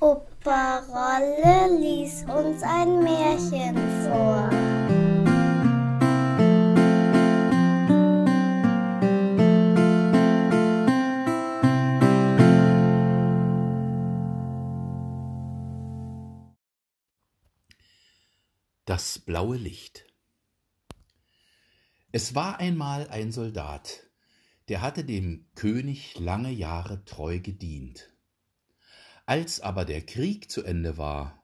Opa Rolle lies uns ein Märchen vor. Das blaue Licht Es war einmal ein Soldat, der hatte dem König lange Jahre treu gedient. Als aber der Krieg zu Ende war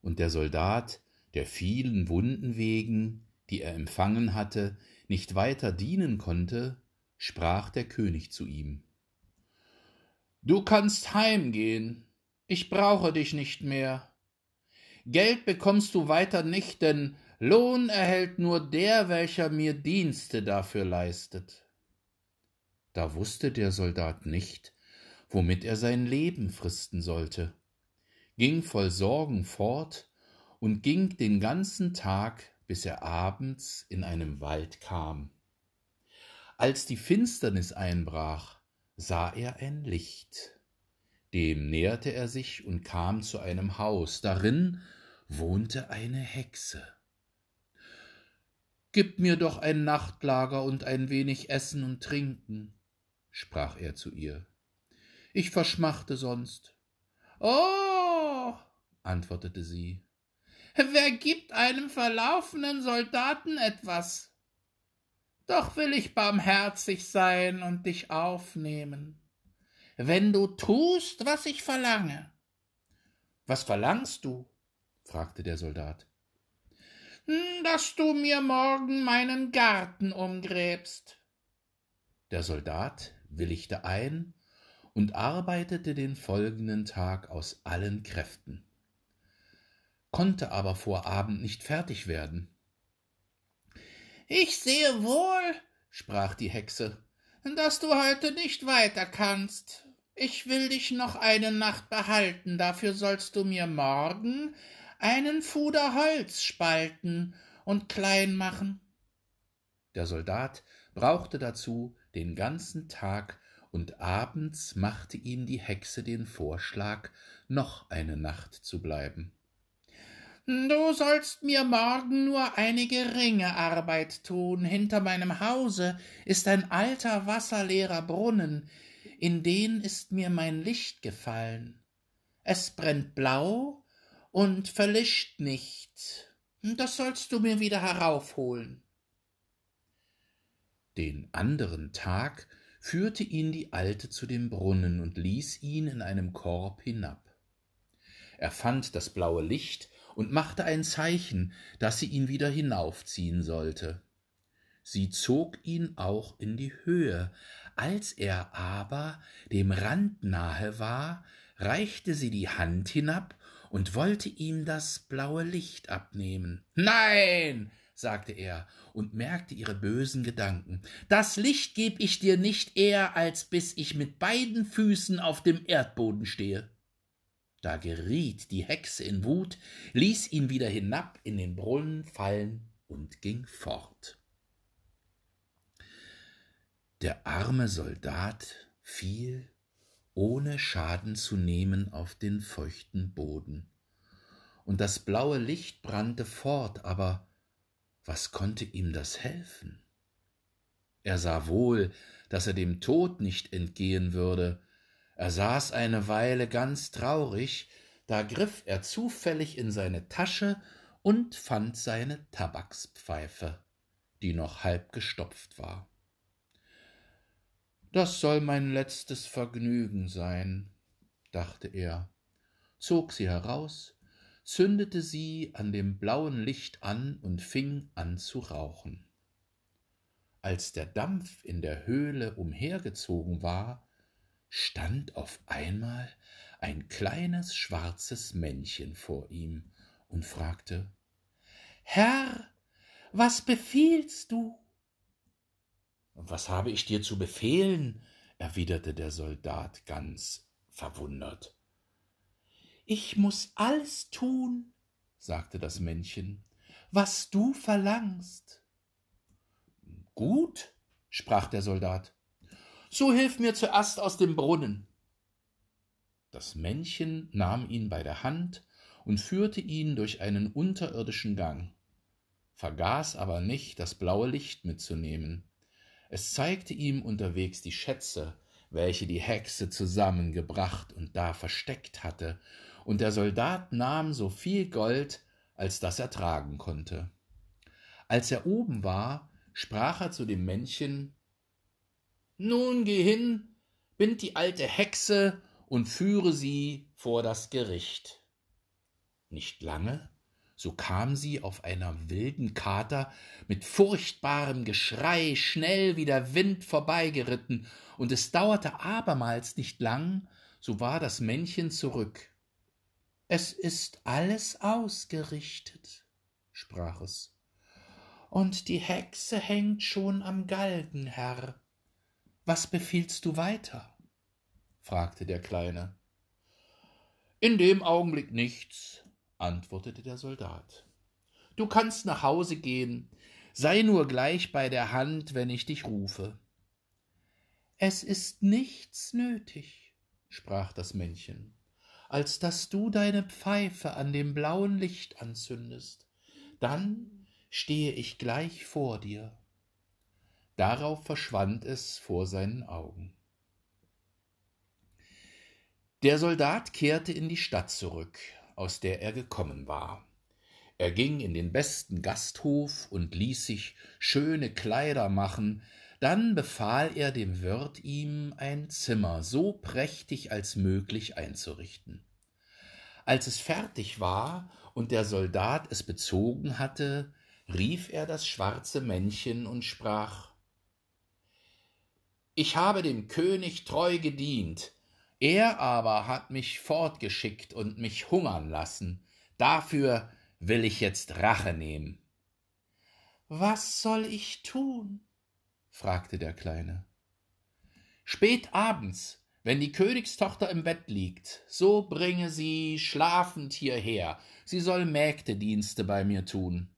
und der Soldat der vielen Wunden wegen, die er empfangen hatte, nicht weiter dienen konnte, sprach der König zu ihm Du kannst heimgehen, ich brauche dich nicht mehr. Geld bekommst du weiter nicht, denn Lohn erhält nur der, welcher mir Dienste dafür leistet. Da wusste der Soldat nicht, womit er sein Leben fristen sollte, ging voll Sorgen fort und ging den ganzen Tag, bis er abends in einem Wald kam. Als die Finsternis einbrach, sah er ein Licht. Dem näherte er sich und kam zu einem Haus, darin wohnte eine Hexe. Gib mir doch ein Nachtlager und ein wenig Essen und Trinken, sprach er zu ihr. Ich verschmachte sonst. Oh, antwortete sie, wer gibt einem verlaufenen Soldaten etwas? Doch will ich barmherzig sein und dich aufnehmen, wenn du tust, was ich verlange. Was verlangst du? fragte der Soldat. Hm, dass du mir morgen meinen Garten umgräbst. Der Soldat willigte ein und arbeitete den folgenden Tag aus allen Kräften, konnte aber vor Abend nicht fertig werden. Ich sehe wohl, sprach die Hexe, dass du heute nicht weiter kannst. Ich will dich noch eine Nacht behalten, dafür sollst du mir morgen einen Fuder Holz spalten und klein machen. Der Soldat brauchte dazu den ganzen Tag, und abends machte ihm die Hexe den Vorschlag, noch eine Nacht zu bleiben. Du sollst mir morgen nur eine geringe Arbeit tun. Hinter meinem Hause ist ein alter wasserleerer Brunnen, in den ist mir mein Licht gefallen. Es brennt blau und verlischt nicht. Das sollst du mir wieder heraufholen. Den anderen Tag führte ihn die Alte zu dem Brunnen und ließ ihn in einem Korb hinab. Er fand das blaue Licht und machte ein Zeichen, dass sie ihn wieder hinaufziehen sollte. Sie zog ihn auch in die Höhe, als er aber dem Rand nahe war, reichte sie die Hand hinab und wollte ihm das blaue Licht abnehmen. Nein, sagte er und merkte ihre bösen Gedanken. Das Licht geb ich dir nicht eher, als bis ich mit beiden Füßen auf dem Erdboden stehe. Da geriet die Hexe in Wut, ließ ihn wieder hinab in den Brunnen fallen und ging fort. Der arme Soldat fiel, ohne Schaden zu nehmen, auf den feuchten Boden. Und das blaue Licht brannte fort, aber was konnte ihm das helfen? Er sah wohl, dass er dem Tod nicht entgehen würde. Er saß eine Weile ganz traurig, da griff er zufällig in seine Tasche und fand seine Tabakspfeife, die noch halb gestopft war. Das soll mein letztes Vergnügen sein, dachte er, zog sie heraus, zündete sie an dem blauen Licht an und fing an zu rauchen. Als der Dampf in der Höhle umhergezogen war, stand auf einmal ein kleines schwarzes Männchen vor ihm und fragte Herr, was befiehlst du? Was habe ich dir zu befehlen? erwiderte der Soldat ganz verwundert. Ich muss alles tun, sagte das Männchen, was du verlangst. Gut, sprach der Soldat, so hilf mir zuerst aus dem Brunnen. Das Männchen nahm ihn bei der Hand und führte ihn durch einen unterirdischen Gang, vergaß aber nicht, das blaue Licht mitzunehmen. Es zeigte ihm unterwegs die Schätze, welche die Hexe zusammengebracht und da versteckt hatte, und der Soldat nahm so viel Gold, als das er tragen konnte. Als er oben war, sprach er zu dem Männchen Nun geh hin, bind die alte Hexe und führe sie vor das Gericht. Nicht lange, so kam sie auf einer wilden Kater mit furchtbarem Geschrei schnell wie der Wind vorbeigeritten, und es dauerte abermals nicht lang, so war das Männchen zurück. Es ist alles ausgerichtet, sprach es, und die Hexe hängt schon am Galgen, Herr. Was befiehlst du weiter? fragte der Kleine. In dem Augenblick nichts, antwortete der Soldat. Du kannst nach Hause gehen, sei nur gleich bei der Hand, wenn ich dich rufe. Es ist nichts nötig, sprach das Männchen, als dass du deine Pfeife an dem blauen Licht anzündest, dann stehe ich gleich vor dir. Darauf verschwand es vor seinen Augen. Der Soldat kehrte in die Stadt zurück, aus der er gekommen war. Er ging in den besten Gasthof und ließ sich schöne Kleider machen, dann befahl er dem Wirt ihm ein Zimmer so prächtig als möglich einzurichten. Als es fertig war und der Soldat es bezogen hatte, rief er das schwarze Männchen und sprach Ich habe dem König treu gedient, er aber hat mich fortgeschickt und mich hungern lassen. Dafür will ich jetzt Rache nehmen. Was soll ich tun? Fragte der Kleine. Spät abends, wenn die Königstochter im Bett liegt, so bringe sie schlafend hierher, sie soll Mägdedienste bei mir tun.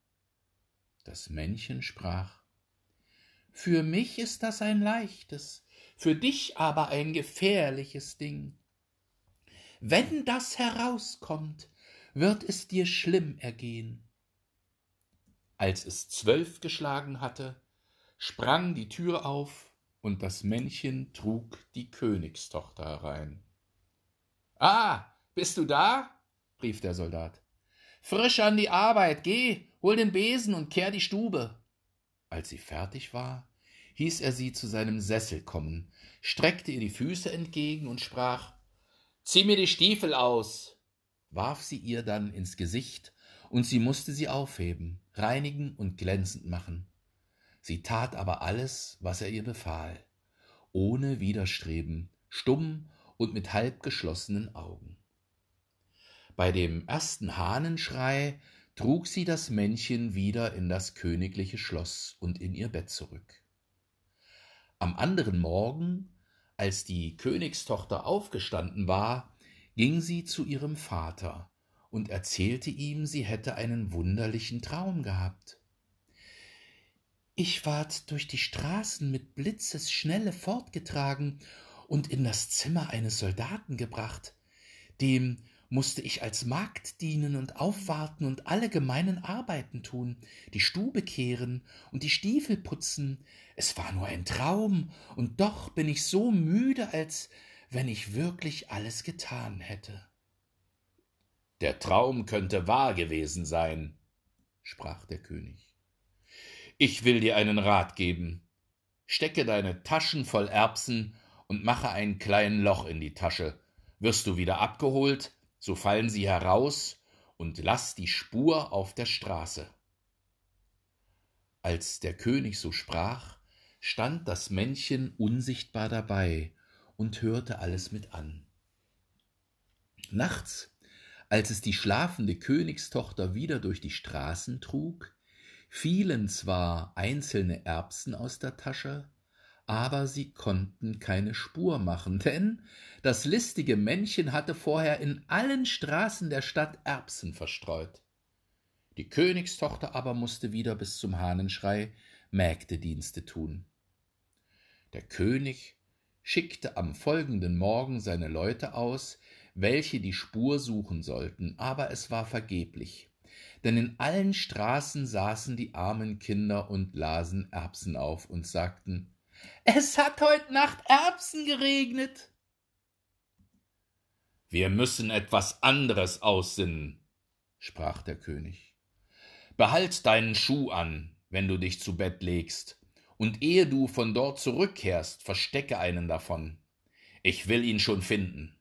Das Männchen sprach Für mich ist das ein leichtes, für dich aber ein gefährliches Ding. Wenn das herauskommt, wird es dir schlimm ergehen. Als es zwölf geschlagen hatte, sprang die Tür auf, und das Männchen trug die Königstochter herein. Ah, bist du da? rief der Soldat. Frisch an die Arbeit, geh, hol den Besen und kehr die Stube. Als sie fertig war, hieß er sie zu seinem Sessel kommen, streckte ihr die Füße entgegen und sprach Zieh mir die Stiefel aus, warf sie ihr dann ins Gesicht, und sie musste sie aufheben, reinigen und glänzend machen. Sie tat aber alles, was er ihr befahl, ohne Widerstreben, stumm und mit halb geschlossenen Augen. Bei dem ersten Hahnenschrei trug sie das Männchen wieder in das königliche Schloss und in ihr Bett zurück. Am anderen Morgen, als die Königstochter aufgestanden war, ging sie zu ihrem Vater und erzählte ihm, sie hätte einen wunderlichen Traum gehabt. Ich ward durch die Straßen mit Blitzesschnelle fortgetragen und in das Zimmer eines Soldaten gebracht, dem musste ich als Magd dienen und aufwarten und alle gemeinen Arbeiten tun, die Stube kehren und die Stiefel putzen. Es war nur ein Traum, und doch bin ich so müde, als wenn ich wirklich alles getan hätte. Der Traum könnte wahr gewesen sein, sprach der König. Ich will dir einen Rat geben. Stecke deine Taschen voll Erbsen und mache ein klein Loch in die Tasche. Wirst du wieder abgeholt, so fallen sie heraus und lass die Spur auf der Straße. Als der König so sprach, stand das Männchen unsichtbar dabei und hörte alles mit an. Nachts, als es die schlafende Königstochter wieder durch die Straßen trug, fielen zwar einzelne Erbsen aus der Tasche, aber sie konnten keine Spur machen, denn das listige Männchen hatte vorher in allen Straßen der Stadt Erbsen verstreut. Die Königstochter aber musste wieder bis zum Hahnenschrei Mägdedienste tun. Der König schickte am folgenden Morgen seine Leute aus, welche die Spur suchen sollten, aber es war vergeblich, denn in allen Straßen saßen die armen Kinder und lasen Erbsen auf und sagten Es hat heut Nacht Erbsen geregnet. Wir müssen etwas anderes aussinnen, sprach der König. Behalt deinen Schuh an, wenn du dich zu Bett legst, und ehe du von dort zurückkehrst, verstecke einen davon. Ich will ihn schon finden.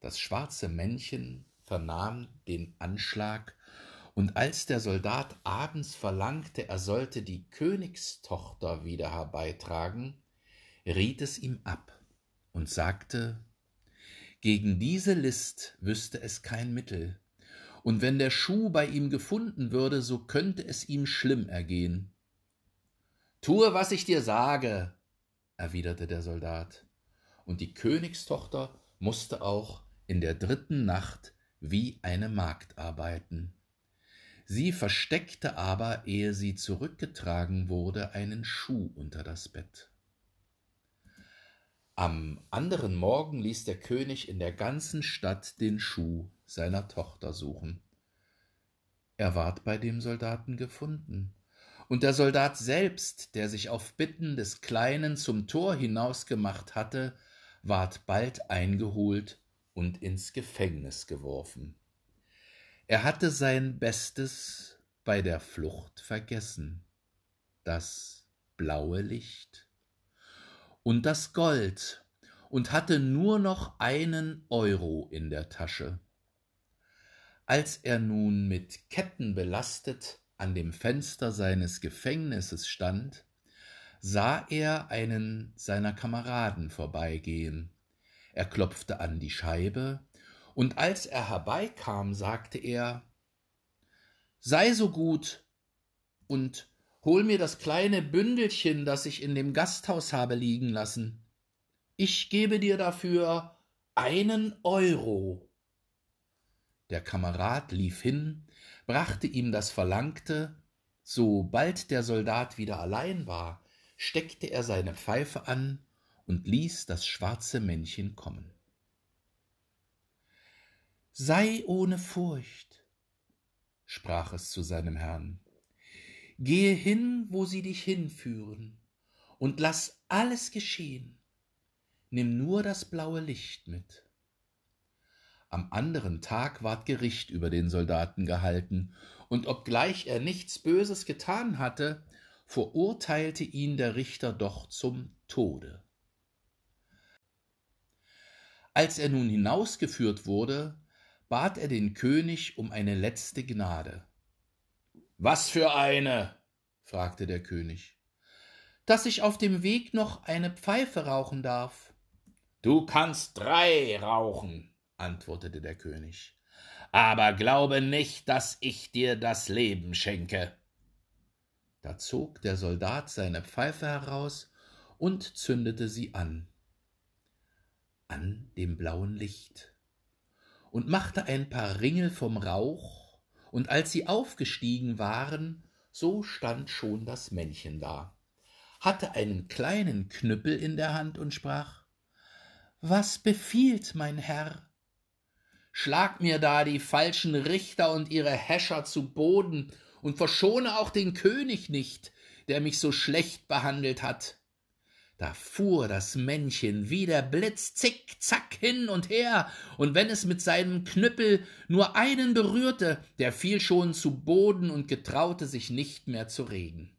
Das schwarze Männchen vernahm den Anschlag, und als der Soldat abends verlangte, er sollte die Königstochter wieder herbeitragen, riet es ihm ab und sagte, gegen diese List wüsste es kein Mittel, und wenn der Schuh bei ihm gefunden würde, so könnte es ihm schlimm ergehen. Tue, was ich dir sage, erwiderte der Soldat, und die Königstochter musste auch in der dritten Nacht wie eine Magd arbeiten. Sie versteckte aber, ehe sie zurückgetragen wurde, einen Schuh unter das Bett. Am anderen Morgen ließ der König in der ganzen Stadt den Schuh seiner Tochter suchen. Er ward bei dem Soldaten gefunden, und der Soldat selbst, der sich auf Bitten des Kleinen zum Tor hinausgemacht hatte, ward bald eingeholt und ins Gefängnis geworfen. Er hatte sein Bestes bei der Flucht vergessen, das blaue Licht und das Gold und hatte nur noch einen Euro in der Tasche. Als er nun mit Ketten belastet an dem Fenster seines Gefängnisses stand, sah er einen seiner Kameraden vorbeigehen. Er klopfte an die Scheibe, und als er herbeikam, sagte er Sei so gut und Hol mir das kleine Bündelchen, das ich in dem Gasthaus habe liegen lassen. Ich gebe dir dafür einen Euro. Der Kamerad lief hin, brachte ihm das Verlangte, sobald der Soldat wieder allein war, steckte er seine Pfeife an und ließ das schwarze Männchen kommen. Sei ohne Furcht, sprach es zu seinem Herrn, Gehe hin, wo sie dich hinführen, und lass alles geschehen. Nimm nur das blaue Licht mit. Am anderen Tag ward Gericht über den Soldaten gehalten, und obgleich er nichts Böses getan hatte, verurteilte ihn der Richter doch zum Tode. Als er nun hinausgeführt wurde, bat er den König um eine letzte Gnade. Was für eine? fragte der König. Dass ich auf dem Weg noch eine Pfeife rauchen darf. Du kannst drei rauchen, antwortete der König, aber glaube nicht, dass ich dir das Leben schenke. Da zog der Soldat seine Pfeife heraus und zündete sie an, an dem blauen Licht, und machte ein paar Ringel vom Rauch und als sie aufgestiegen waren, so stand schon das Männchen da, hatte einen kleinen Knüppel in der Hand und sprach Was befiehlt, mein Herr? Schlag mir da die falschen Richter und ihre Häscher zu Boden und verschone auch den König nicht, der mich so schlecht behandelt hat. Da fuhr das Männchen wie der Blitz zick, zack hin und her, und wenn es mit seinem Knüppel nur einen berührte, der fiel schon zu Boden und getraute sich nicht mehr zu reden.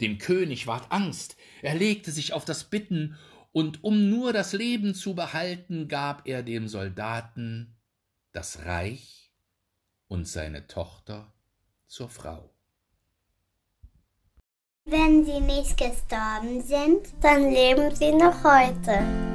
Dem König ward Angst, er legte sich auf das Bitten, und um nur das Leben zu behalten, gab er dem Soldaten das Reich und seine Tochter zur Frau. Wenn sie nicht gestorben sind, dann leben sie noch heute.